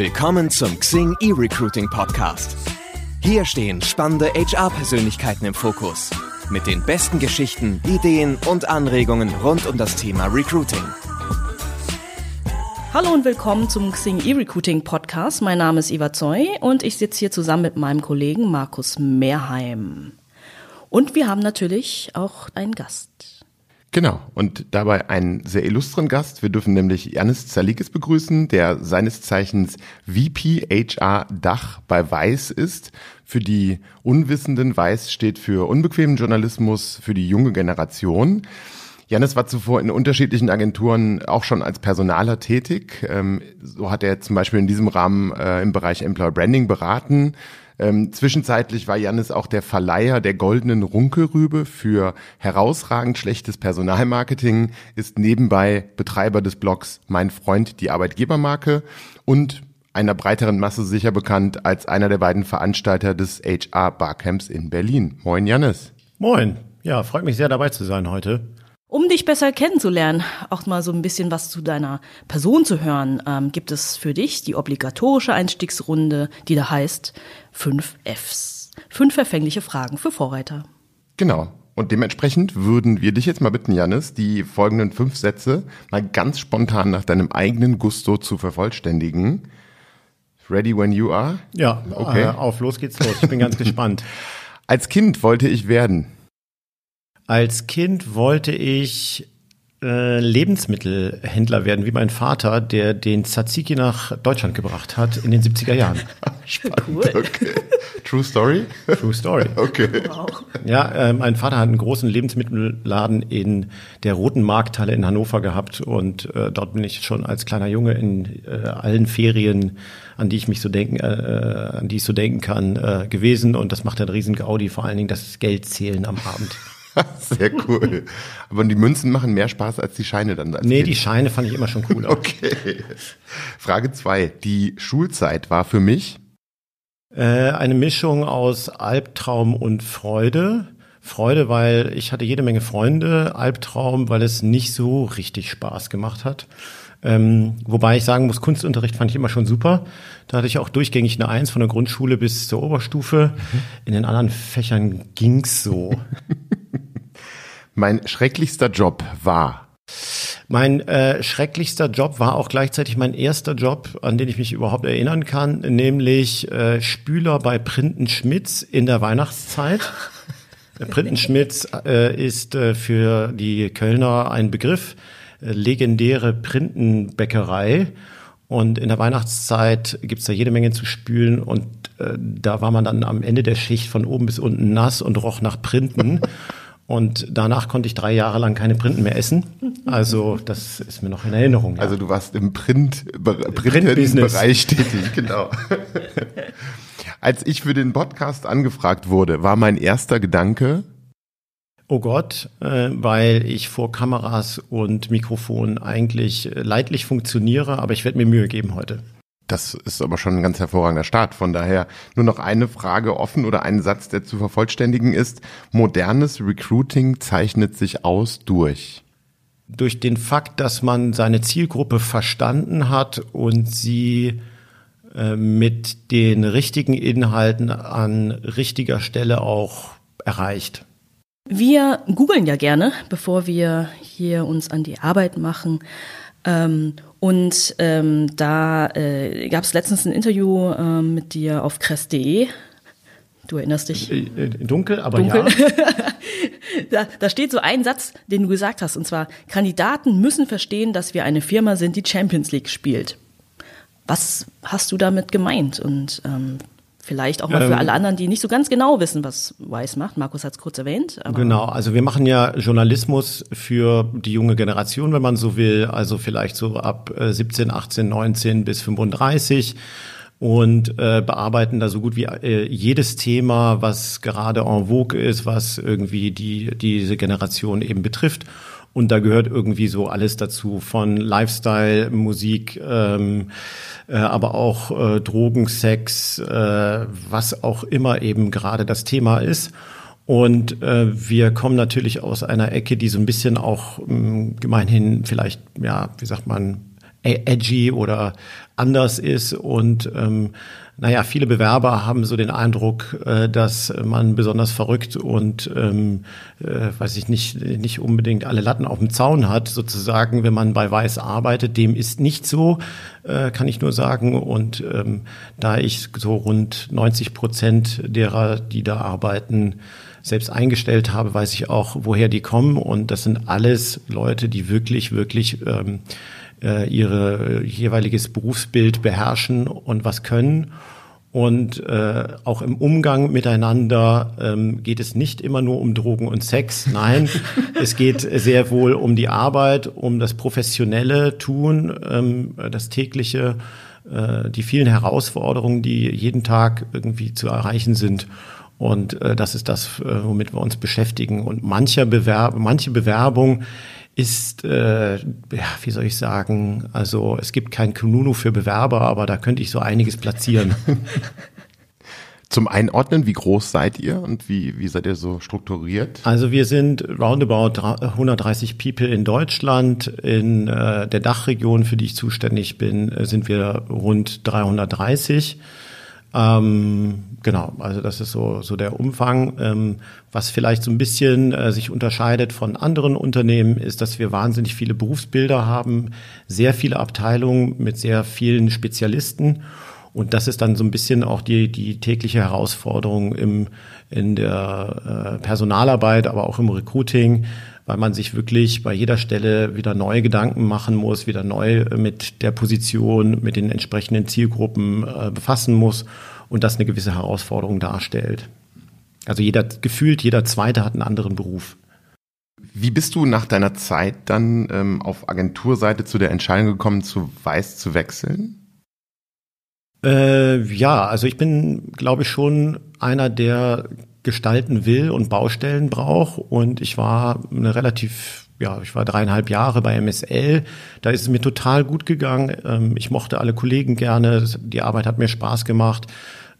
Willkommen zum Xing E-Recruiting Podcast. Hier stehen spannende HR-Persönlichkeiten im Fokus. Mit den besten Geschichten, Ideen und Anregungen rund um das Thema Recruiting. Hallo und willkommen zum Xing E-Recruiting Podcast. Mein Name ist Eva Zoy und ich sitze hier zusammen mit meinem Kollegen Markus Mehrheim. Und wir haben natürlich auch einen Gast. Genau, und dabei einen sehr illustren Gast. Wir dürfen nämlich Janis Zalikis begrüßen, der seines Zeichens VP HR Dach bei Weiß ist. Für die Unwissenden, Weiß steht für unbequemen Journalismus für die junge Generation. Janis war zuvor in unterschiedlichen Agenturen auch schon als Personaler tätig. Ähm, so hat er zum Beispiel in diesem Rahmen äh, im Bereich Employer Branding beraten, ähm, zwischenzeitlich war Jannis auch der Verleiher der goldenen Runkelrübe für herausragend schlechtes Personalmarketing, ist nebenbei Betreiber des Blogs Mein Freund, die Arbeitgebermarke und einer breiteren Masse sicher bekannt als einer der beiden Veranstalter des HR Barcamps in Berlin. Moin Jannis. Moin. Ja, freut mich sehr dabei zu sein heute. Um dich besser kennenzulernen, auch mal so ein bisschen was zu deiner Person zu hören, ähm, gibt es für dich die obligatorische Einstiegsrunde, die da heißt fünf Fs. Fünf verfängliche Fragen für Vorreiter. Genau. Und dementsprechend würden wir dich jetzt mal bitten, Janis, die folgenden fünf Sätze mal ganz spontan nach deinem eigenen Gusto zu vervollständigen. Ready when you are? Ja, okay. Äh, auf, los geht's los. Ich bin ganz gespannt. Als Kind wollte ich werden. Als Kind wollte ich äh, Lebensmittelhändler werden, wie mein Vater, der den Tzatziki nach Deutschland gebracht hat in den 70er Jahren. Spannend, cool. okay. True Story? True Story. Okay. Wow. Ja, äh, mein Vater hat einen großen Lebensmittelladen in der Roten Markthalle in Hannover gehabt und äh, dort bin ich schon als kleiner Junge in äh, allen Ferien, an die ich mich so denken, äh, äh an die ich so denken kann, äh, gewesen und das macht einen riesen Gaudi, vor allen Dingen das Geldzählen am Abend. Sehr cool. Aber die Münzen machen mehr Spaß als die Scheine dann. Als nee, kind. die Scheine fand ich immer schon cool. okay. Frage zwei: Die Schulzeit war für mich? Äh, eine Mischung aus Albtraum und Freude. Freude, weil ich hatte jede Menge Freunde. Albtraum, weil es nicht so richtig Spaß gemacht hat. Ähm, wobei ich sagen muss, Kunstunterricht fand ich immer schon super. Da hatte ich auch durchgängig eine Eins von der Grundschule bis zur Oberstufe. Mhm. In den anderen Fächern ging's so. Mein schrecklichster Job war. Mein äh, schrecklichster Job war auch gleichzeitig mein erster Job, an den ich mich überhaupt erinnern kann, nämlich äh, Spüler bei Printen Schmitz in der Weihnachtszeit. Printen Schmitz äh, ist äh, für die Kölner ein Begriff, äh, legendäre Printenbäckerei. Und in der Weihnachtszeit gibt's da jede Menge zu spülen und äh, da war man dann am Ende der Schicht von oben bis unten nass und roch nach Printen. Und danach konnte ich drei Jahre lang keine Printen mehr essen. Also das ist mir noch in Erinnerung. Ja. Also du warst im Print, Print-Bereich tätig, genau. Als ich für den Podcast angefragt wurde, war mein erster Gedanke, Oh Gott, äh, weil ich vor Kameras und Mikrofon eigentlich leidlich funktioniere, aber ich werde mir Mühe geben heute. Das ist aber schon ein ganz hervorragender Start. Von daher nur noch eine Frage offen oder ein Satz, der zu vervollständigen ist. Modernes Recruiting zeichnet sich aus durch. Durch den Fakt, dass man seine Zielgruppe verstanden hat und sie äh, mit den richtigen Inhalten an richtiger Stelle auch erreicht. Wir googeln ja gerne, bevor wir hier uns an die Arbeit machen. Ähm, und ähm, da äh, gab es letztens ein Interview ähm, mit dir auf kress.de. Du erinnerst dich? Äh, äh, dunkel, aber Dunkel. ja. da, da steht so ein Satz, den du gesagt hast, und zwar, Kandidaten müssen verstehen, dass wir eine Firma sind, die Champions League spielt. Was hast du damit gemeint und ähm, Vielleicht auch mal für ähm, alle anderen, die nicht so ganz genau wissen, was Weiß macht. Markus hat es kurz erwähnt. genau, also wir machen ja Journalismus für die junge Generation, wenn man so will. Also vielleicht so ab 17, 18, 19 bis 35 und äh, bearbeiten da so gut wie äh, jedes Thema, was gerade en vogue ist, was irgendwie die diese Generation eben betrifft. Und da gehört irgendwie so alles dazu, von Lifestyle, Musik, ähm, äh, aber auch äh, Drogen, Sex, äh, was auch immer eben gerade das Thema ist. Und äh, wir kommen natürlich aus einer Ecke, die so ein bisschen auch ähm, gemeinhin vielleicht, ja, wie sagt man, edgy oder anders ist und ähm, naja, viele Bewerber haben so den Eindruck, äh, dass man besonders verrückt und, ähm, äh, weiß ich nicht, nicht unbedingt alle Latten auf dem Zaun hat, sozusagen, wenn man bei Weiß arbeitet. Dem ist nicht so, äh, kann ich nur sagen. Und ähm, da ich so rund 90 Prozent derer, die da arbeiten, selbst eingestellt habe, weiß ich auch, woher die kommen. Und das sind alles Leute, die wirklich, wirklich ähm, äh, ihre jeweiliges Berufsbild beherrschen und was können. Und äh, auch im Umgang miteinander ähm, geht es nicht immer nur um Drogen und Sex. Nein, es geht sehr wohl um die Arbeit, um das professionelle Tun, ähm, das tägliche, äh, die vielen Herausforderungen, die jeden Tag irgendwie zu erreichen sind. Und äh, das ist das, äh, womit wir uns beschäftigen. Und mancher Bewerb, manche Bewerbung ist, äh, ja, wie soll ich sagen, also es gibt kein Kununu für Bewerber, aber da könnte ich so einiges platzieren. Zum Einordnen, wie groß seid ihr und wie, wie seid ihr so strukturiert? Also wir sind roundabout 130 People in Deutschland. In äh, der Dachregion, für die ich zuständig bin, äh, sind wir rund 330. Ähm, genau, also das ist so, so der Umfang. Ähm, was vielleicht so ein bisschen äh, sich unterscheidet von anderen Unternehmen, ist, dass wir wahnsinnig viele Berufsbilder haben, sehr viele Abteilungen mit sehr vielen Spezialisten. Und das ist dann so ein bisschen auch die, die tägliche Herausforderung im, in der äh, Personalarbeit, aber auch im Recruiting, weil man sich wirklich bei jeder Stelle wieder neue Gedanken machen muss, wieder neu mit der Position, mit den entsprechenden Zielgruppen äh, befassen muss und das eine gewisse Herausforderung darstellt. Also jeder, gefühlt jeder Zweite hat einen anderen Beruf. Wie bist du nach deiner Zeit dann ähm, auf Agenturseite zu der Entscheidung gekommen, zu Weiß zu wechseln? Äh, ja, also ich bin, glaube ich, schon einer, der gestalten will und Baustellen braucht. Und ich war eine relativ, ja, ich war dreieinhalb Jahre bei MSL. Da ist es mir total gut gegangen. Ähm, ich mochte alle Kollegen gerne. Die Arbeit hat mir Spaß gemacht.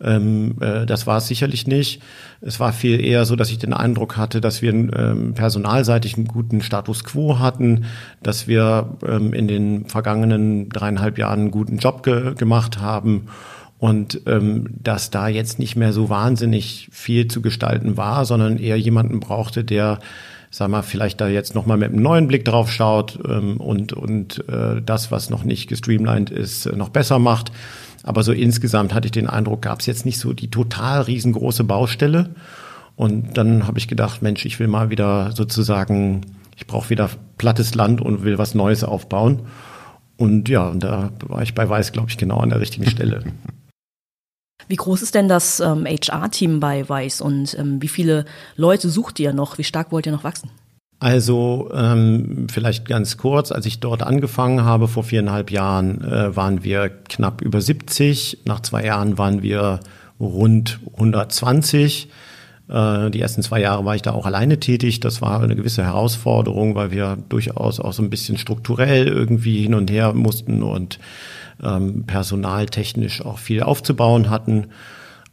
Ähm, äh, das war es sicherlich nicht. Es war viel eher so, dass ich den Eindruck hatte, dass wir ähm, personalseitig einen guten Status quo hatten, dass wir ähm, in den vergangenen dreieinhalb Jahren einen guten Job ge gemacht haben und ähm, dass da jetzt nicht mehr so wahnsinnig viel zu gestalten war, sondern eher jemanden brauchte, der sag mal, vielleicht da jetzt nochmal mit einem neuen Blick drauf schaut ähm, und, und äh, das, was noch nicht gestreamlined ist, noch besser macht. Aber so insgesamt hatte ich den Eindruck, gab es jetzt nicht so die total riesengroße Baustelle. Und dann habe ich gedacht, Mensch, ich will mal wieder sozusagen, ich brauche wieder plattes Land und will was Neues aufbauen. Und ja, und da war ich bei Weiß, glaube ich, genau an der richtigen Stelle. Wie groß ist denn das ähm, HR-Team bei Weiß und ähm, wie viele Leute sucht ihr noch? Wie stark wollt ihr noch wachsen? Also ähm, vielleicht ganz kurz, als ich dort angefangen habe vor viereinhalb Jahren, äh, waren wir knapp über 70. Nach zwei Jahren waren wir rund 120. Äh, die ersten zwei Jahre war ich da auch alleine tätig. Das war eine gewisse Herausforderung, weil wir durchaus auch so ein bisschen strukturell irgendwie hin und her mussten und ähm, personaltechnisch auch viel aufzubauen hatten.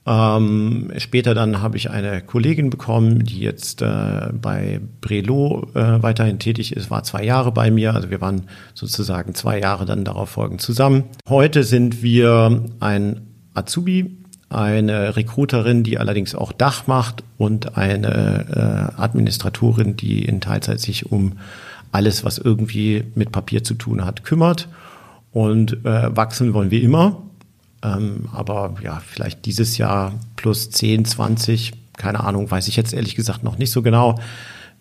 Ähm, später dann habe ich eine Kollegin bekommen, die jetzt äh, bei Brelo äh, weiterhin tätig ist, war zwei Jahre bei mir. Also wir waren sozusagen zwei Jahre dann darauf folgend zusammen. Heute sind wir ein Azubi, eine Recruiterin, die allerdings auch Dach macht und eine äh, Administratorin, die in Teilzeit sich um alles, was irgendwie mit Papier zu tun hat, kümmert. Und äh, wachsen wollen wir immer. Ähm, aber ja, vielleicht dieses Jahr plus 10, 20, keine Ahnung, weiß ich jetzt ehrlich gesagt noch nicht so genau.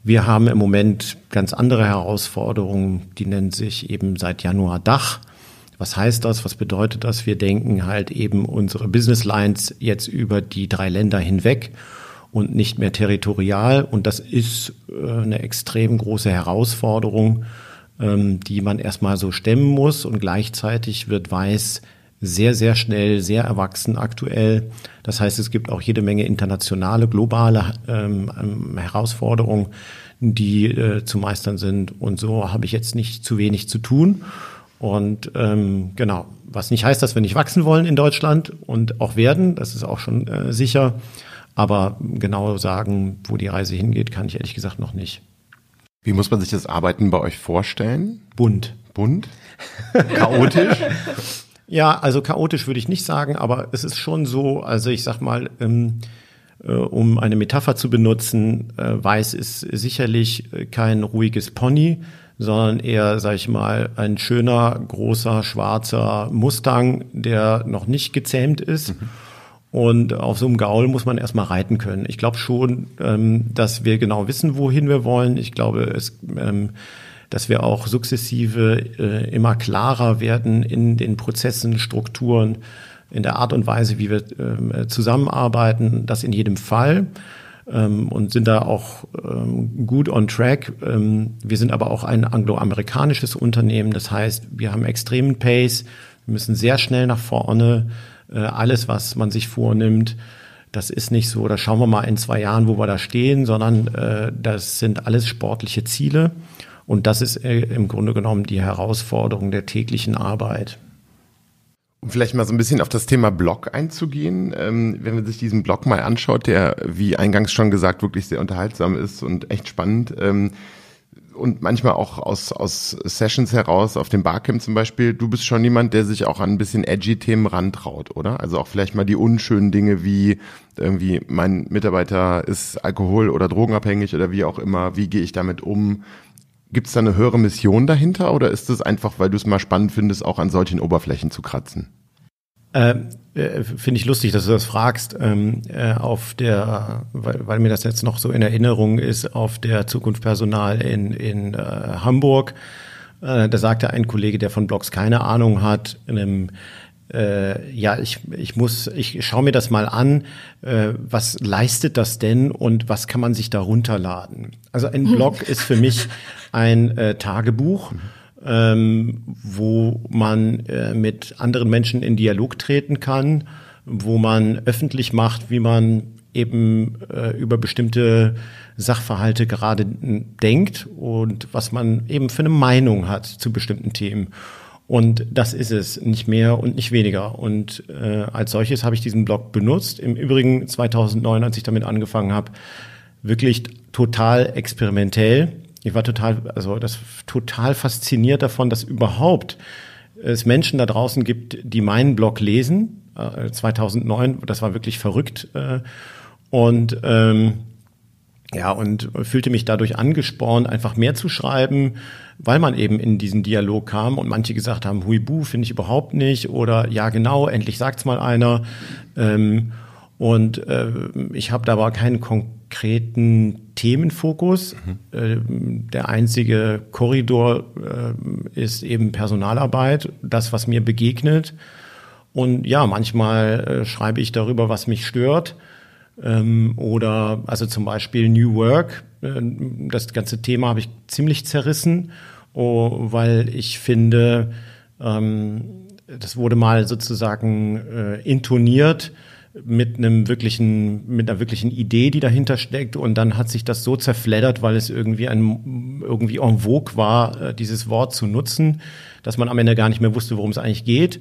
Wir haben im Moment ganz andere Herausforderungen, die nennen sich eben seit Januar Dach. Was heißt das? Was bedeutet das? Wir denken halt eben unsere Business Lines jetzt über die drei Länder hinweg und nicht mehr territorial. Und das ist äh, eine extrem große Herausforderung, ähm, die man erstmal so stemmen muss. Und gleichzeitig wird Weiß sehr, sehr schnell, sehr erwachsen aktuell. Das heißt, es gibt auch jede Menge internationale, globale ähm, ähm, Herausforderungen, die äh, zu meistern sind. Und so habe ich jetzt nicht zu wenig zu tun. Und ähm, genau, was nicht heißt, dass wir nicht wachsen wollen in Deutschland und auch werden, das ist auch schon äh, sicher. Aber genau sagen, wo die Reise hingeht, kann ich ehrlich gesagt noch nicht. Wie muss man sich das Arbeiten bei euch vorstellen? Bunt. Bunt? Chaotisch? ja, also chaotisch würde ich nicht sagen, aber es ist schon so, also ich sag mal, ähm, äh, um eine Metapher zu benutzen, äh, Weiß ist sicherlich äh, kein ruhiges Pony, sondern eher, sag ich mal, ein schöner, großer, schwarzer Mustang, der noch nicht gezähmt ist. Mhm. Und auf so einem Gaul muss man erstmal reiten können. Ich glaube schon, ähm, dass wir genau wissen, wohin wir wollen. Ich glaube, es, ähm, dass wir auch sukzessive äh, immer klarer werden in den Prozessen, Strukturen, in der Art und Weise, wie wir ähm, zusammenarbeiten. Das in jedem Fall ähm, und sind da auch ähm, gut on track. Ähm, wir sind aber auch ein angloamerikanisches Unternehmen. Das heißt, wir haben extremen Pace. Wir müssen sehr schnell nach vorne. Äh, alles, was man sich vornimmt, das ist nicht so, da schauen wir mal in zwei Jahren, wo wir da stehen, sondern äh, das sind alles sportliche Ziele. Und das ist äh, im Grunde genommen die Herausforderung der täglichen Arbeit. Um vielleicht mal so ein bisschen auf das Thema Blog einzugehen, ähm, wenn man sich diesen Blog mal anschaut, der, wie eingangs schon gesagt, wirklich sehr unterhaltsam ist und echt spannend. Ähm, und manchmal auch aus, aus Sessions heraus, auf dem Barcamp zum Beispiel, du bist schon jemand, der sich auch an ein bisschen edgy Themen rantraut, oder? Also auch vielleicht mal die unschönen Dinge wie irgendwie mein Mitarbeiter ist alkohol- oder drogenabhängig oder wie auch immer, wie gehe ich damit um? Gibt es da eine höhere Mission dahinter oder ist es einfach, weil du es mal spannend findest, auch an solchen Oberflächen zu kratzen? Ähm, äh, Finde ich lustig, dass du das fragst. Ähm, äh, auf der, weil, weil, mir das jetzt noch so in Erinnerung ist, auf der Zukunft Personal in, in äh, Hamburg. Äh, da sagte ein Kollege, der von Blogs keine Ahnung hat, in einem äh, ja, ich, ich muss, ich schaue mir das mal an, äh, was leistet das denn und was kann man sich da runterladen? Also ein Blog ist für mich ein äh, Tagebuch, ähm, wo man äh, mit anderen Menschen in Dialog treten kann, wo man öffentlich macht, wie man eben äh, über bestimmte Sachverhalte gerade denkt und was man eben für eine Meinung hat zu bestimmten Themen. Und das ist es, nicht mehr und nicht weniger. Und äh, als solches habe ich diesen Blog benutzt. Im Übrigen 2009, als ich damit angefangen habe, wirklich total experimentell. Ich war total, also das total fasziniert davon, dass überhaupt es Menschen da draußen gibt, die meinen Blog lesen. Äh, 2009, das war wirklich verrückt. Äh, und ähm, ja, und fühlte mich dadurch angespornt, einfach mehr zu schreiben, weil man eben in diesen Dialog kam und manche gesagt haben, Huibu finde ich überhaupt nicht oder ja genau, endlich sagt's mal einer. Ähm, und äh, ich habe da aber keinen konkreten Themenfokus. Mhm. Äh, der einzige Korridor äh, ist eben Personalarbeit, das, was mir begegnet. Und ja, manchmal äh, schreibe ich darüber, was mich stört. Ähm, oder also zum Beispiel New Work. Äh, das ganze Thema habe ich ziemlich zerrissen, oh, weil ich finde, ähm, das wurde mal sozusagen äh, intoniert mit einem wirklichen, mit einer wirklichen Idee, die dahinter steckt. Und dann hat sich das so zerfleddert, weil es irgendwie ein, irgendwie en vogue war, äh, dieses Wort zu nutzen, dass man am Ende gar nicht mehr wusste, worum es eigentlich geht.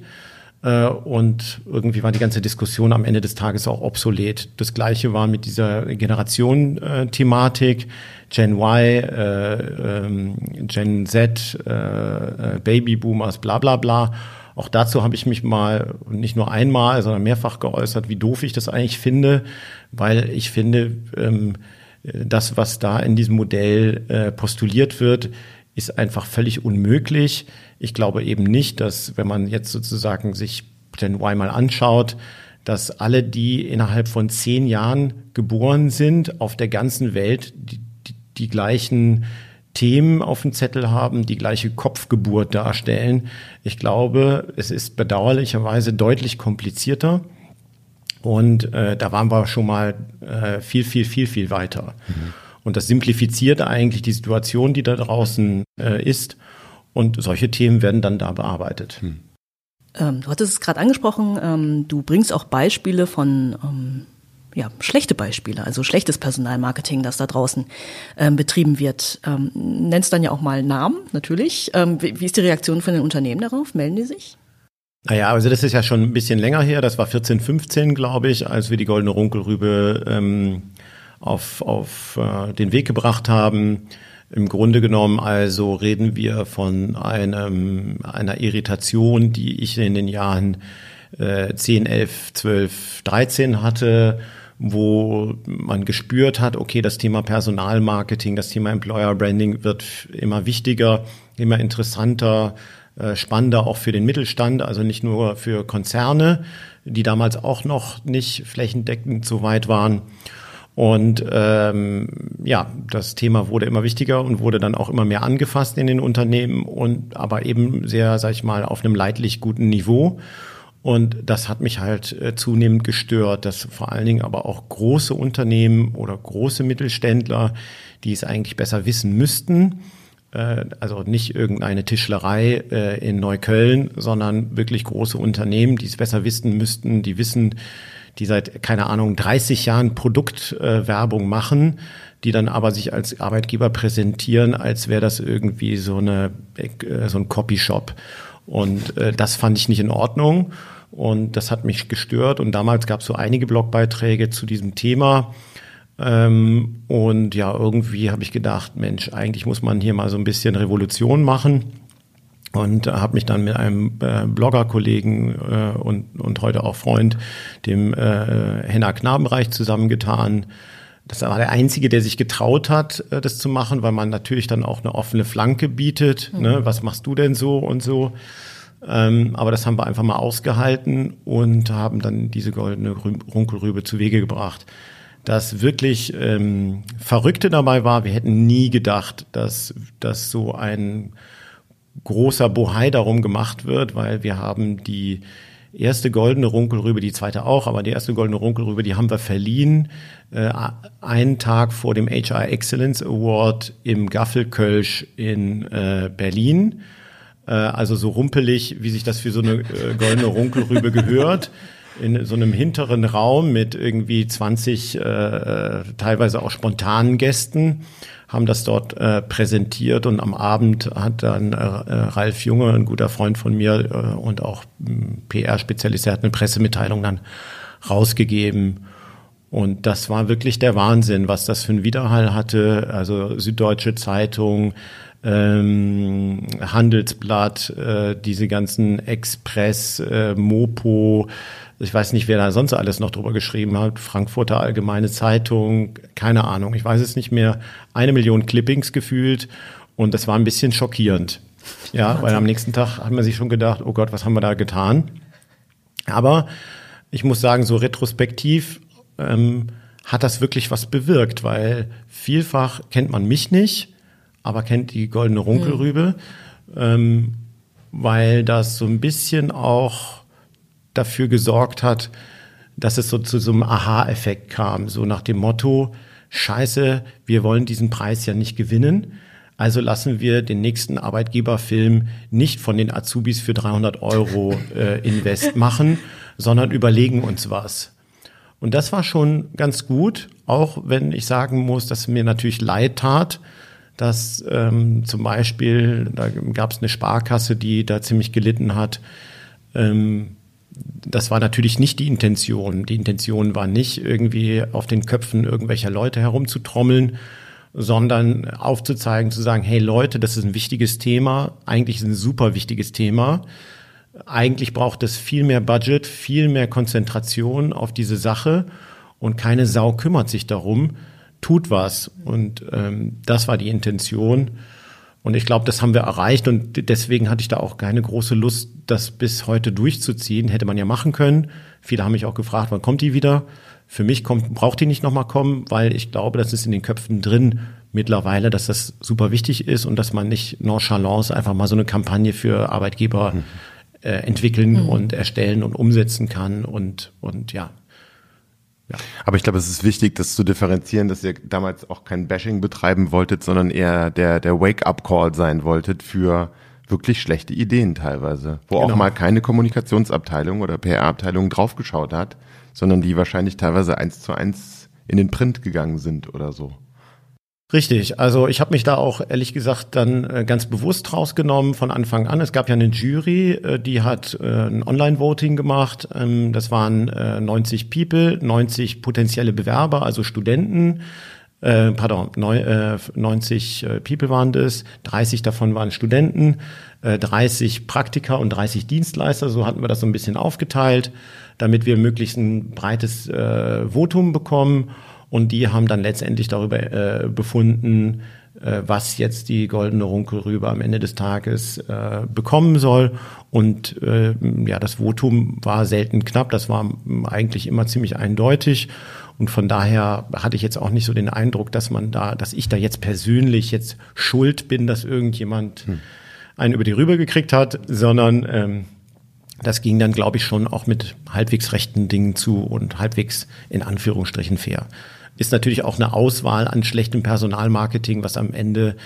Äh, und irgendwie war die ganze Diskussion am Ende des Tages auch obsolet. Das gleiche war mit dieser Generation-Thematik, Gen Y, äh, ähm, Gen Z, äh, Babyboomers, bla bla bla. Auch dazu habe ich mich mal nicht nur einmal, sondern mehrfach geäußert, wie doof ich das eigentlich finde, weil ich finde, ähm, das, was da in diesem Modell postuliert wird, ist einfach völlig unmöglich. Ich glaube eben nicht, dass wenn man jetzt sozusagen sich Gen Y mal anschaut, dass alle, die innerhalb von zehn Jahren geboren sind, auf der ganzen Welt die, die, die gleichen Themen auf dem Zettel haben, die gleiche Kopfgeburt darstellen. Ich glaube, es ist bedauerlicherweise deutlich komplizierter. Und äh, da waren wir schon mal äh, viel, viel, viel, viel weiter. Mhm. Und das simplifiziert eigentlich die Situation, die da draußen äh, ist. Und solche Themen werden dann da bearbeitet. Hm. Ähm, du hattest es gerade angesprochen, ähm, du bringst auch Beispiele von ähm, ja, schlechte Beispiele, also schlechtes Personalmarketing, das da draußen ähm, betrieben wird. Ähm, nennst dann ja auch mal Namen, natürlich. Ähm, wie, wie, ist die Reaktion von den Unternehmen darauf? Melden die sich? Naja, also das ist ja schon ein bisschen länger her. Das war 14, 15, glaube ich, als wir die Goldene Runkelrübe ähm, auf, auf äh, den Weg gebracht haben. Im Grunde genommen also reden wir von einem, einer Irritation, die ich in den Jahren äh, 10, 11, 12, 13 hatte, wo man gespürt hat, okay, das Thema Personalmarketing, das Thema Employer Branding wird immer wichtiger, immer interessanter, äh, spannender auch für den Mittelstand, also nicht nur für Konzerne, die damals auch noch nicht flächendeckend so weit waren. Und ähm, ja, das Thema wurde immer wichtiger und wurde dann auch immer mehr angefasst in den Unternehmen und aber eben sehr, sag ich mal, auf einem leidlich guten Niveau. Und das hat mich halt äh, zunehmend gestört, dass vor allen Dingen aber auch große Unternehmen oder große Mittelständler, die es eigentlich besser wissen müssten, äh, also nicht irgendeine Tischlerei äh, in Neukölln, sondern wirklich große Unternehmen, die es besser wissen müssten, die wissen, die seit, keine Ahnung, 30 Jahren Produktwerbung äh, machen, die dann aber sich als Arbeitgeber präsentieren, als wäre das irgendwie so eine äh, so ein Copyshop. Und äh, das fand ich nicht in Ordnung. Und das hat mich gestört. Und damals gab es so einige Blogbeiträge zu diesem Thema. Ähm, und ja, irgendwie habe ich gedacht, Mensch, eigentlich muss man hier mal so ein bisschen Revolution machen und habe mich dann mit einem äh, Blogger-Kollegen äh, und, und heute auch Freund, dem äh, Henna Knabenreich, zusammengetan. Das war der Einzige, der sich getraut hat, äh, das zu machen, weil man natürlich dann auch eine offene Flanke bietet. Mhm. Ne? Was machst du denn so und so? Ähm, aber das haben wir einfach mal ausgehalten und haben dann diese goldene Runkelrübe zu Wege gebracht. Das wirklich ähm, Verrückte dabei war, wir hätten nie gedacht, dass, dass so ein großer Bohai darum gemacht wird, weil wir haben die erste goldene Runkelrübe, die zweite auch, aber die erste goldene Runkelrübe, die haben wir verliehen, äh, einen Tag vor dem HR Excellence Award im Gaffelkölsch in äh, Berlin. Äh, also so rumpelig, wie sich das für so eine äh, goldene Runkelrübe gehört in so einem hinteren Raum mit irgendwie 20 äh, äh, teilweise auch spontanen Gästen haben das dort äh, präsentiert und am Abend hat dann äh, Ralf Junge, ein guter Freund von mir äh, und auch hm, PR-Spezialist, der hat eine Pressemitteilung dann rausgegeben. Und das war wirklich der Wahnsinn, was das für ein Widerhall hatte. Also Süddeutsche Zeitung, ähm, Handelsblatt, äh, diese ganzen Express, äh, Mopo, ich weiß nicht, wer da sonst alles noch drüber geschrieben hat. Frankfurter Allgemeine Zeitung, keine Ahnung, ich weiß es nicht mehr. Eine Million Clippings gefühlt und das war ein bisschen schockierend. Ja, weil am nächsten Tag hat man sich schon gedacht, oh Gott, was haben wir da getan? Aber ich muss sagen, so retrospektiv ähm, hat das wirklich was bewirkt, weil vielfach kennt man mich nicht, aber kennt die goldene Runkelrübe, mhm. ähm, weil das so ein bisschen auch dafür gesorgt hat, dass es so zu so einem Aha-Effekt kam, so nach dem Motto, scheiße, wir wollen diesen Preis ja nicht gewinnen, also lassen wir den nächsten Arbeitgeberfilm nicht von den Azubis für 300 Euro äh, Invest machen, sondern überlegen uns was. Und das war schon ganz gut, auch wenn ich sagen muss, dass mir natürlich leid tat, dass ähm, zum Beispiel, da gab es eine Sparkasse, die da ziemlich gelitten hat, ähm, das war natürlich nicht die Intention. Die Intention war nicht irgendwie auf den Köpfen irgendwelcher Leute herumzutrommeln, sondern aufzuzeigen, zu sagen, hey Leute, das ist ein wichtiges Thema, eigentlich ist ein super wichtiges Thema. Eigentlich braucht es viel mehr Budget, viel mehr Konzentration auf diese Sache und keine Sau kümmert sich darum, tut was. Und ähm, das war die Intention. Und ich glaube, das haben wir erreicht und deswegen hatte ich da auch keine große Lust, das bis heute durchzuziehen. Hätte man ja machen können. Viele haben mich auch gefragt, wann kommt die wieder? Für mich kommt, braucht die nicht nochmal kommen, weil ich glaube, das ist in den Köpfen drin mittlerweile, dass das super wichtig ist und dass man nicht nonchalance einfach mal so eine Kampagne für Arbeitgeber mhm. äh, entwickeln mhm. und erstellen und umsetzen kann und, und ja, ja. Aber ich glaube, es ist wichtig, das zu differenzieren, dass ihr damals auch kein Bashing betreiben wolltet, sondern eher der, der Wake-up-Call sein wolltet für wirklich schlechte Ideen teilweise, wo genau. auch mal keine Kommunikationsabteilung oder PR-Abteilung draufgeschaut hat, sondern die wahrscheinlich teilweise eins zu eins in den Print gegangen sind oder so. Richtig, also ich habe mich da auch ehrlich gesagt dann äh, ganz bewusst rausgenommen von Anfang an. Es gab ja eine Jury, äh, die hat äh, ein Online-Voting gemacht. Ähm, das waren 90 People, 90 potenzielle Bewerber, also Studenten äh, pardon, neun, äh, 90 äh, People waren das, 30 davon waren Studenten, äh, 30 Praktiker und 30 Dienstleister, so hatten wir das so ein bisschen aufgeteilt, damit wir möglichst ein breites Votum bekommen und die haben dann letztendlich darüber äh, befunden, äh, was jetzt die goldene Runkelrübe am Ende des Tages äh, bekommen soll. Und äh, ja, das Votum war selten knapp, das war eigentlich immer ziemlich eindeutig. Und von daher hatte ich jetzt auch nicht so den Eindruck, dass man da, dass ich da jetzt persönlich jetzt schuld bin, dass irgendjemand hm. einen über die Rübe gekriegt hat, sondern ähm, das ging dann, glaube ich, schon auch mit halbwegs rechten Dingen zu und halbwegs in Anführungsstrichen fair ist natürlich auch eine Auswahl an schlechtem Personalmarketing, was am Ende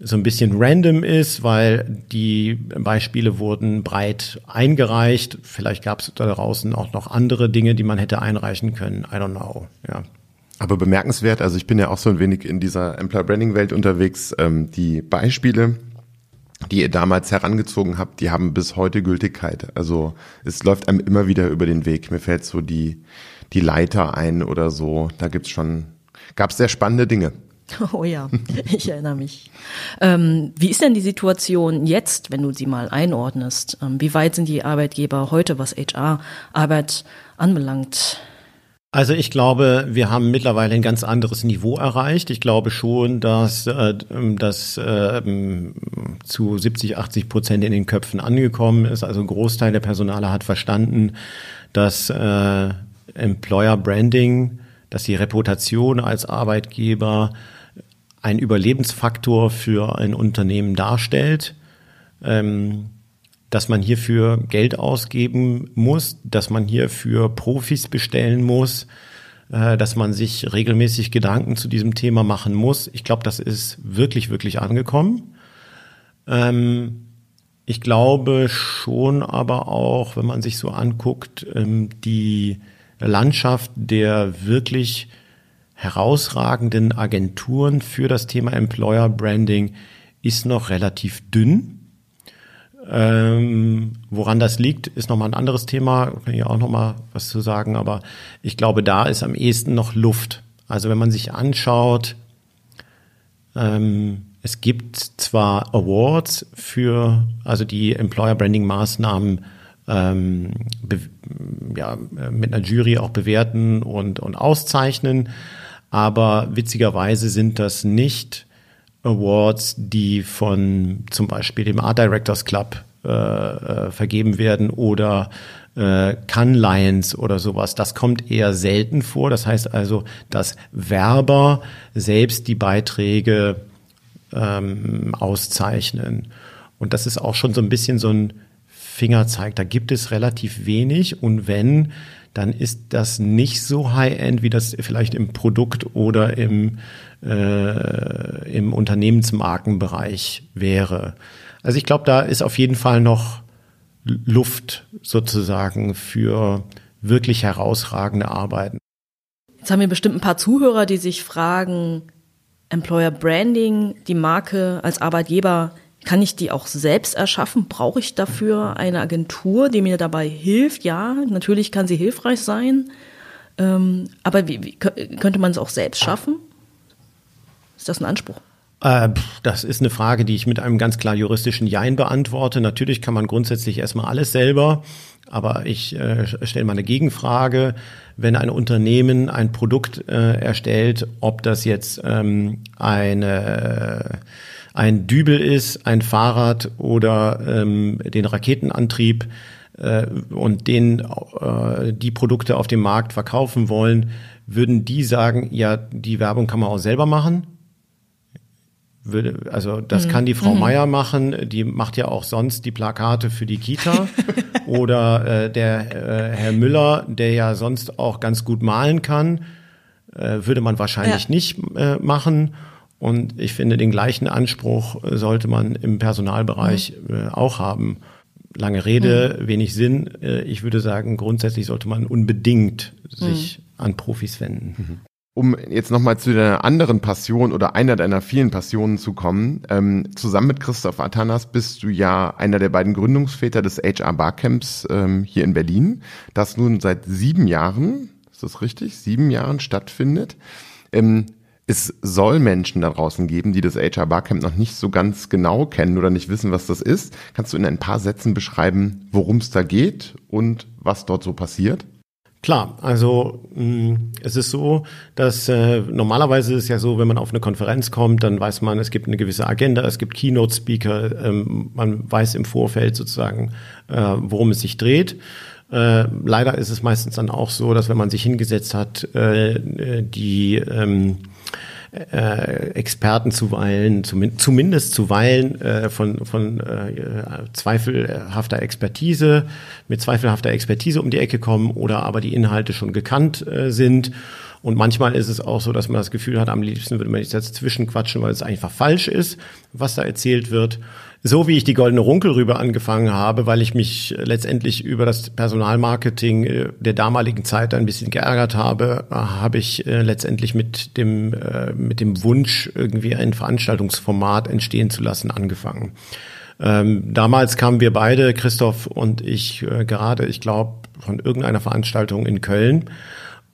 so ein bisschen random ist, weil die Beispiele wurden breit eingereicht. Vielleicht gab es da draußen auch noch andere Dinge, die man hätte einreichen können. I don't know. Ja. Aber bemerkenswert, also ich bin ja auch so ein wenig in dieser Employer Branding Welt unterwegs. Ähm, die Beispiele, die ihr damals herangezogen habt, die haben bis heute Gültigkeit. Also es läuft einem immer wieder über den Weg. Mir fällt so die die Leiter ein oder so. Da gibt's schon, gab's sehr spannende Dinge. Oh ja, ich erinnere mich. Ähm, wie ist denn die Situation jetzt, wenn du sie mal einordnest? Ähm, wie weit sind die Arbeitgeber heute, was HR-Arbeit anbelangt? Also ich glaube, wir haben mittlerweile ein ganz anderes Niveau erreicht. Ich glaube schon, dass äh, das äh, zu 70, 80 Prozent in den Köpfen angekommen ist. Also ein Großteil der Personale hat verstanden, dass äh, Employer Branding, dass die Reputation als Arbeitgeber ein Überlebensfaktor für ein Unternehmen darstellt, ähm, dass man hierfür Geld ausgeben muss, dass man hierfür Profis bestellen muss, äh, dass man sich regelmäßig Gedanken zu diesem Thema machen muss. Ich glaube, das ist wirklich, wirklich angekommen. Ähm, ich glaube schon aber auch, wenn man sich so anguckt, ähm, die Landschaft der wirklich herausragenden Agenturen für das Thema Employer Branding ist noch relativ dünn. Ähm, woran das liegt, ist nochmal ein anderes Thema, kann ich auch nochmal was zu sagen, aber ich glaube, da ist am ehesten noch Luft. Also wenn man sich anschaut, ähm, es gibt zwar Awards für, also die Employer Branding Maßnahmen ähm, ja, mit einer Jury auch bewerten und, und auszeichnen. Aber witzigerweise sind das nicht Awards, die von zum Beispiel dem Art Directors Club äh, äh, vergeben werden oder äh, Cannes Lions oder sowas. Das kommt eher selten vor. Das heißt also, dass Werber selbst die Beiträge ähm, auszeichnen. Und das ist auch schon so ein bisschen so ein Finger zeigt. Da gibt es relativ wenig und wenn, dann ist das nicht so high-end, wie das vielleicht im Produkt oder im, äh, im Unternehmensmarkenbereich wäre. Also ich glaube, da ist auf jeden Fall noch Luft sozusagen für wirklich herausragende Arbeiten. Jetzt haben wir bestimmt ein paar Zuhörer, die sich fragen, Employer Branding, die Marke als Arbeitgeber kann ich die auch selbst erschaffen? Brauche ich dafür eine Agentur, die mir dabei hilft? Ja, natürlich kann sie hilfreich sein. Ähm, aber wie, wie, könnte man es auch selbst schaffen? Ist das ein Anspruch? Äh, das ist eine Frage, die ich mit einem ganz klar juristischen Jein beantworte. Natürlich kann man grundsätzlich erstmal alles selber, aber ich äh, stelle mal eine Gegenfrage. Wenn ein Unternehmen ein Produkt äh, erstellt, ob das jetzt ähm, eine ein Dübel ist, ein Fahrrad oder ähm, den Raketenantrieb äh, und den äh, die Produkte auf dem Markt verkaufen wollen, würden die sagen, ja, die Werbung kann man auch selber machen? Würde, also das mhm. kann die Frau mhm. Meier machen, die macht ja auch sonst die Plakate für die Kita. Oder äh, der äh, Herr Müller, der ja sonst auch ganz gut malen kann, äh, würde man wahrscheinlich ja. nicht äh, machen. Und ich finde, den gleichen Anspruch äh, sollte man im Personalbereich mhm. Äh, auch haben. Lange Rede, mhm. wenig Sinn. Äh, ich würde sagen, grundsätzlich sollte man unbedingt sich mhm. an Profis wenden. Mhm. Um jetzt nochmal zu deiner anderen Passion oder einer deiner vielen Passionen zu kommen, ähm, zusammen mit Christoph Atanas bist du ja einer der beiden Gründungsväter des HR Barcamps ähm, hier in Berlin, das nun seit sieben Jahren, ist das richtig, sieben Jahren stattfindet. Ähm, Es soll Menschen da draußen geben, die das HR Barcamp noch nicht so ganz genau kennen oder nicht wissen, was das ist. Kannst du in ein paar Sätzen beschreiben, worum es da geht und was dort so passiert? Klar, also mh, es ist so, dass äh, normalerweise ist es ja so, wenn man auf eine Konferenz kommt, dann weiß man, es gibt eine gewisse Agenda, es gibt Keynote-Speaker, ähm, man weiß im Vorfeld sozusagen, äh, worum es sich dreht. Äh, leider ist es meistens dann auch so, dass wenn man sich hingesetzt hat, äh, die ähm, äh, Experten zuweilen, zumindest zuweilen äh, von, von äh, zweifelhafter Expertise, mit zweifelhafter Expertise um die Ecke kommen oder aber die Inhalte schon gekannt äh, sind. Und manchmal ist es auch so, dass man das Gefühl hat, am liebsten würde man jetzt dazwischen quatschen, weil es einfach falsch ist, was da erzählt wird so wie ich die Goldene Runkel rüber angefangen habe, weil ich mich letztendlich über das Personalmarketing äh, der damaligen Zeit ein bisschen geärgert habe, äh, habe ich äh, letztendlich mit dem, mit dem Wunsch, irgendwie ein Veranstaltungsformat entstehen zu lassen, angefangen. Ähm, damals kamen wir beide, Christoph und ich, gerade, ich glaube, von irgendeiner Veranstaltung in Köln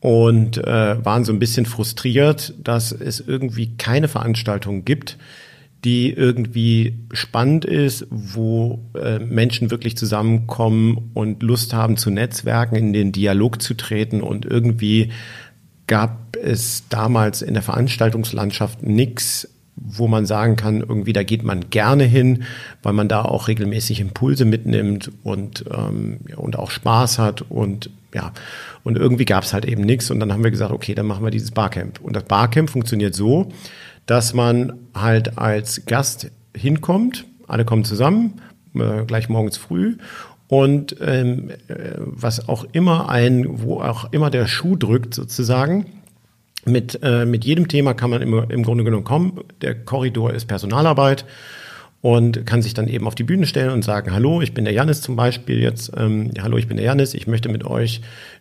und waren so ein bisschen frustriert, dass es irgendwie keine Veranstaltung gibt, die irgendwie spannend ist, wo äh, Menschen wirklich zusammenkommen und Lust haben zu Netzwerken, in den Dialog zu treten. Und irgendwie gab es damals in der Veranstaltungslandschaft nichts, wo man sagen kann, irgendwie da geht man gerne hin, weil man da auch regelmäßig Impulse mitnimmt und, ähm, und auch Spaß hat. Und ja, und irgendwie gab es halt eben nichts und dann haben wir gesagt, okay, dann machen wir dieses Barcamp. Und das Barcamp funktioniert so, dass man halt als Gast hinkommt, alle kommen zusammen, äh, gleich morgens früh und ähm, äh, was auch immer ein, wo auch immer der Schuh drückt sozusagen, mit, äh, mit jedem Thema kann man im, im Grunde genommen kommen. Der Korridor ist Personalarbeit und kann sich dann eben auf die Bühne stellen und sagen, hallo, ich bin der Janis zum Beispiel jetzt, ähm, hallo, ich bin der Janis, ich möchte mit euch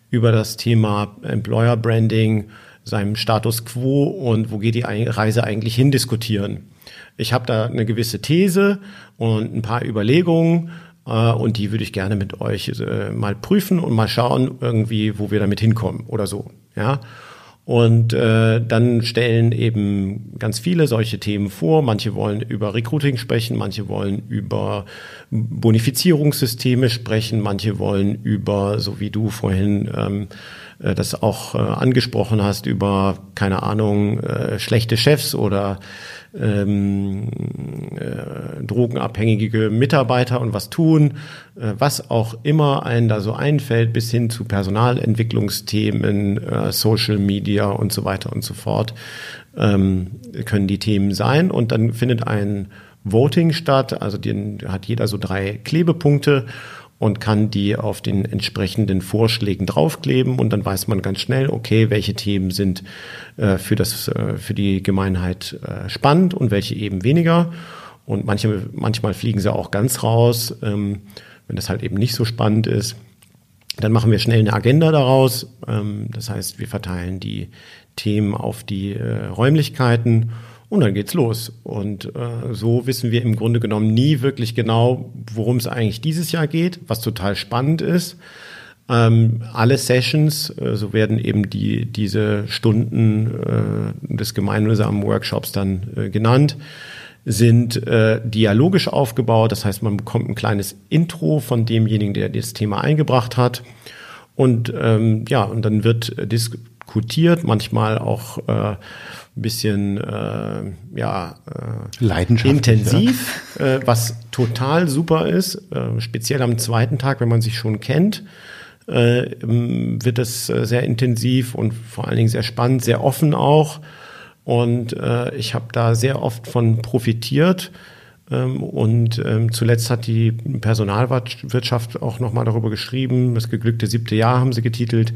über das Thema Employer Branding seinem Status quo und wo geht die Reise eigentlich hin diskutieren. Ich habe da eine gewisse These und ein paar Überlegungen äh, und die würde ich gerne mit euch äh, mal prüfen und mal schauen, irgendwie, wo wir damit hinkommen oder so. Ja. Und äh, dann stellen eben ganz viele solche Themen vor. Manche wollen über Recruiting sprechen, manche wollen über Bonifizierungssysteme sprechen, manche wollen über, so wie du vorhin ähm, äh, das auch äh, angesprochen hast, über, keine Ahnung, äh, schlechte Chefs oder ähm, äh, drogenabhängige Mitarbeiter und was tun, äh, was auch immer einen da so einfällt, bis hin zu Personalentwicklungsthemen, äh, Social Media und so weiter und so fort, ähm, können die Themen sein. Und dann findet ein Voting statt, also den hat jeder so drei Klebepunkte und kann die auf den entsprechenden Vorschlägen draufkleben und dann weiß man ganz schnell, okay, welche Themen sind äh, für, das, äh, für die Gemeinheit äh, spannend und welche eben weniger. Und manche, manchmal fliegen sie auch ganz raus, ähm, wenn das halt eben nicht so spannend ist. Dann machen wir schnell eine Agenda daraus. Ähm, das heißt, wir verteilen die Themen auf die äh, Räumlichkeiten und dann geht's los. Und äh, so wissen wir im Grunde genommen nie wirklich genau, worum es eigentlich dieses Jahr geht, was total spannend ist. Ähm, alle Sessions, äh, so werden eben die, diese Stunden äh, des gemeinsamen Workshops dann äh, genannt, sind äh, dialogisch aufgebaut. Das heißt, man bekommt ein kleines Intro von demjenigen, der das Thema eingebracht hat. Und ähm, ja, und dann wird diskutiert, manchmal auch äh, ein bisschen äh, ja, äh, intensiv, ja. äh, was total super ist. Äh, speziell am zweiten Tag, wenn man sich schon kennt, äh, wird es äh, sehr intensiv und vor allen Dingen sehr spannend, sehr offen auch. Und äh, ich habe da sehr oft von profitiert. Ähm, und ähm, zuletzt hat die Personalwirtschaft auch nochmal darüber geschrieben, das geglückte siebte Jahr haben sie getitelt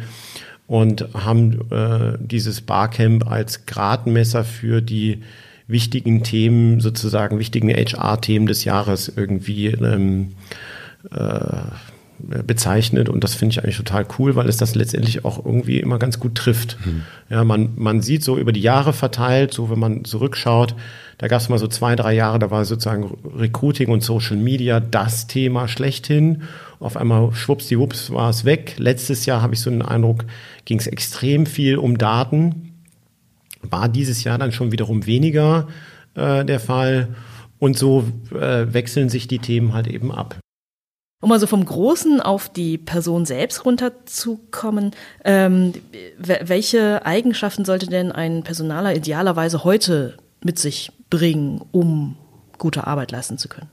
und haben äh, dieses Barcamp als Gradmesser für die wichtigen Themen, sozusagen wichtigen HR-Themen des Jahres irgendwie ähm, äh, bezeichnet und das finde ich eigentlich total cool, weil es das letztendlich auch irgendwie immer ganz gut trifft. Mhm. Ja, man, man sieht so über die Jahre verteilt, so wenn man zurückschaut, da gab es mal so zwei, drei Jahre, da war sozusagen Recruiting und Social Media das Thema schlechthin. Auf einmal schwuppsdiwupps war es weg. Letztes Jahr habe ich so den Eindruck, ging es extrem viel um Daten. war dieses Jahr dann schon wiederum weniger äh, der Fall. Und so äh, wechseln sich die Themen halt eben ab. Um also vom Großen auf die Person selbst runterzukommen, ähm, welche Eigenschaften sollte denn ein Personaler idealerweise heute mit sich bringen, um gute Arbeit leisten zu können?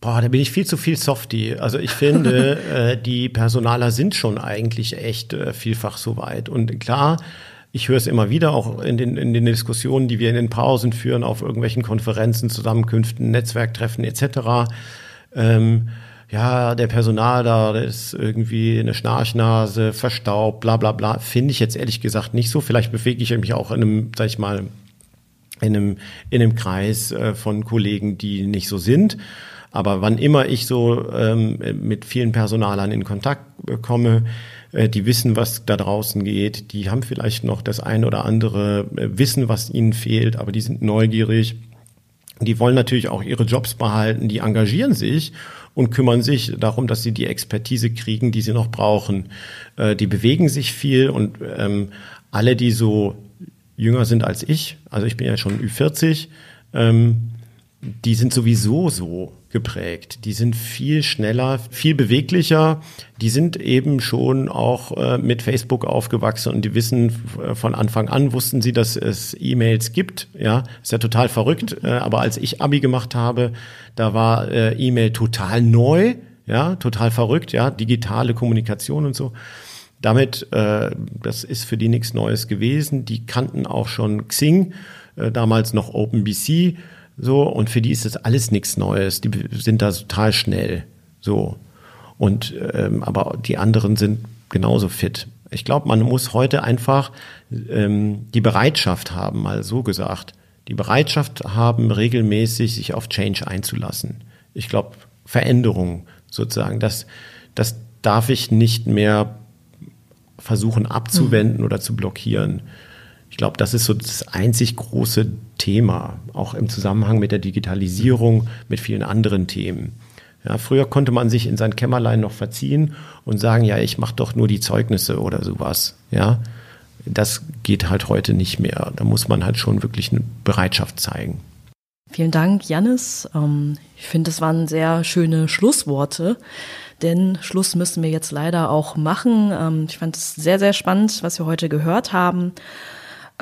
Boah, da bin ich viel zu viel Softie. Also ich finde, äh, die Personaler sind schon eigentlich echt äh, vielfach so weit. Und klar, ich höre es immer wieder, auch in den, in den Diskussionen, die wir in den Pausen führen, auf irgendwelchen Konferenzen, Zusammenkünften, Netzwerktreffen etc. Ähm, ja, der Personal da, der ist irgendwie eine Schnarchnase, verstaubt, bla bla bla. Finde ich jetzt ehrlich gesagt nicht so. Vielleicht bewege ich mich auch in einem, sag ich mal, in einem, in einem Kreis äh, von Kollegen, die nicht so sind. Aber wann immer ich so ähm, mit vielen Personalern in Kontakt komme, äh, die wissen, was da draußen geht, die haben vielleicht noch das ein oder andere äh, Wissen, was ihnen fehlt, aber die sind neugierig. Die wollen natürlich auch ihre Jobs behalten, die engagieren sich und kümmern sich darum, dass sie die Expertise kriegen, die sie noch brauchen. Äh, die bewegen sich viel und ähm, alle, die so jünger sind als ich, also ich bin ja schon Ü40, ähm, die sind sowieso so geprägt. Die sind viel schneller, viel beweglicher. Die sind eben schon auch äh, mit Facebook aufgewachsen und die wissen äh, von Anfang an wussten sie, dass es E-Mails gibt. Ja, ist ja total verrückt. Äh, aber als ich Abi gemacht habe, da war äh, E-Mail total neu. Ja, total verrückt. Ja, digitale Kommunikation und so. Damit, äh, das ist für die nichts Neues gewesen. Die kannten auch schon Xing, äh, damals noch OpenBC so, und für die ist das alles nichts Neues. Die sind da total schnell. So. Und ähm, aber die anderen sind genauso fit. Ich glaube, man muss heute einfach ähm, die Bereitschaft haben, mal so gesagt, die Bereitschaft haben, regelmäßig sich auf Change einzulassen. Ich glaube, Veränderung sozusagen, das, das darf ich nicht mehr versuchen abzuwenden mhm. oder zu blockieren. Ich glaube, das ist so das einzig große Thema, auch im Zusammenhang mit der Digitalisierung, mit vielen anderen Themen. Ja, früher konnte man sich in sein Kämmerlein noch verziehen und sagen, ja, ich mache doch nur die Zeugnisse oder sowas. Ja, das geht halt heute nicht mehr. Da muss man halt schon wirklich eine Bereitschaft zeigen. Vielen Dank, Jannis. Ähm, ich finde, das waren sehr schöne Schlussworte, denn Schluss müssen wir jetzt leider auch machen. Ähm, ich fand es sehr, sehr spannend, was wir heute gehört haben.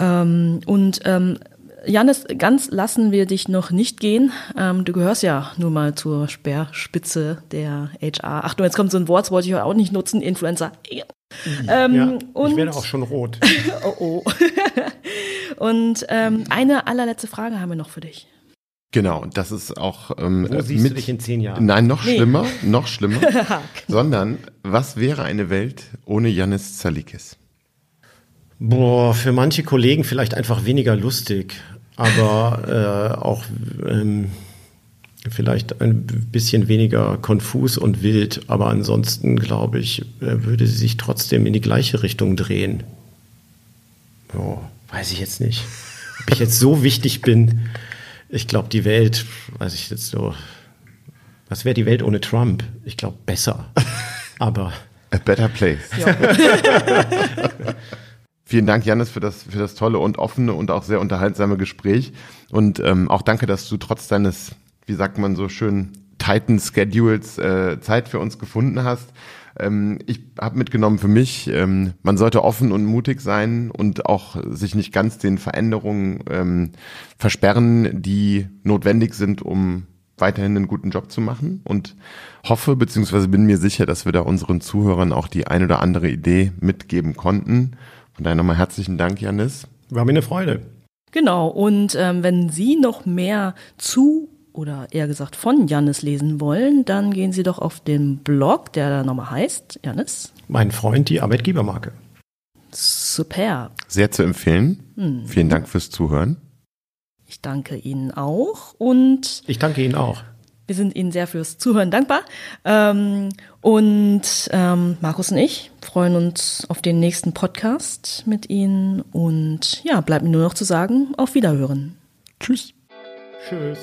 Ähm, und ähm, Janis, ganz lassen wir dich noch nicht gehen. Ähm, du gehörst ja nur mal zur Speerspitze der HR. Achtung, jetzt kommt so ein Wort, das wollte ich auch nicht nutzen, Influencer. Ähm, ja, und, ich werde auch schon rot. oh oh. und ähm, eine allerletzte Frage haben wir noch für dich. Genau, das ist auch ähm, Wo siehst mit, du dich in zehn Jahren? Nein, noch nee. schlimmer, noch schlimmer. sondern was wäre eine Welt ohne Janis Zalikis? Boah, für manche Kollegen vielleicht einfach weniger lustig, aber äh, auch ähm, vielleicht ein bisschen weniger konfus und wild. Aber ansonsten, glaube ich, äh, würde sie sich trotzdem in die gleiche Richtung drehen. Oh, weiß ich jetzt nicht. Ob ich jetzt so wichtig bin. Ich glaube, die Welt, weiß ich jetzt so. Was wäre die Welt ohne Trump? Ich glaube, besser. Aber. A better place. Ja. Vielen Dank, Janis, für das, für das tolle und offene und auch sehr unterhaltsame Gespräch. Und ähm, auch danke, dass du trotz deines, wie sagt man so schön, Titan Schedules äh, Zeit für uns gefunden hast. Ähm, ich habe mitgenommen für mich, ähm, man sollte offen und mutig sein und auch sich nicht ganz den Veränderungen ähm, versperren, die notwendig sind, um weiterhin einen guten Job zu machen und hoffe beziehungsweise bin mir sicher, dass wir da unseren Zuhörern auch die ein oder andere Idee mitgeben konnten. Von daher nochmal herzlichen Dank, Janis. War mir eine Freude. Genau, und ähm, wenn Sie noch mehr zu oder eher gesagt von Janis lesen wollen, dann gehen Sie doch auf den Blog, der da nochmal heißt, Janis. Mein Freund, die Arbeitgebermarke. Super. Sehr zu empfehlen. Hm. Vielen Dank fürs Zuhören. Ich danke Ihnen auch und. Ich danke Ihnen auch. Wir sind Ihnen sehr fürs Zuhören dankbar. Ähm, und ähm, Markus und ich freuen uns auf den nächsten Podcast mit Ihnen. Und ja, bleibt mir nur noch zu sagen, auf Wiederhören. Tschüss. Tschüss.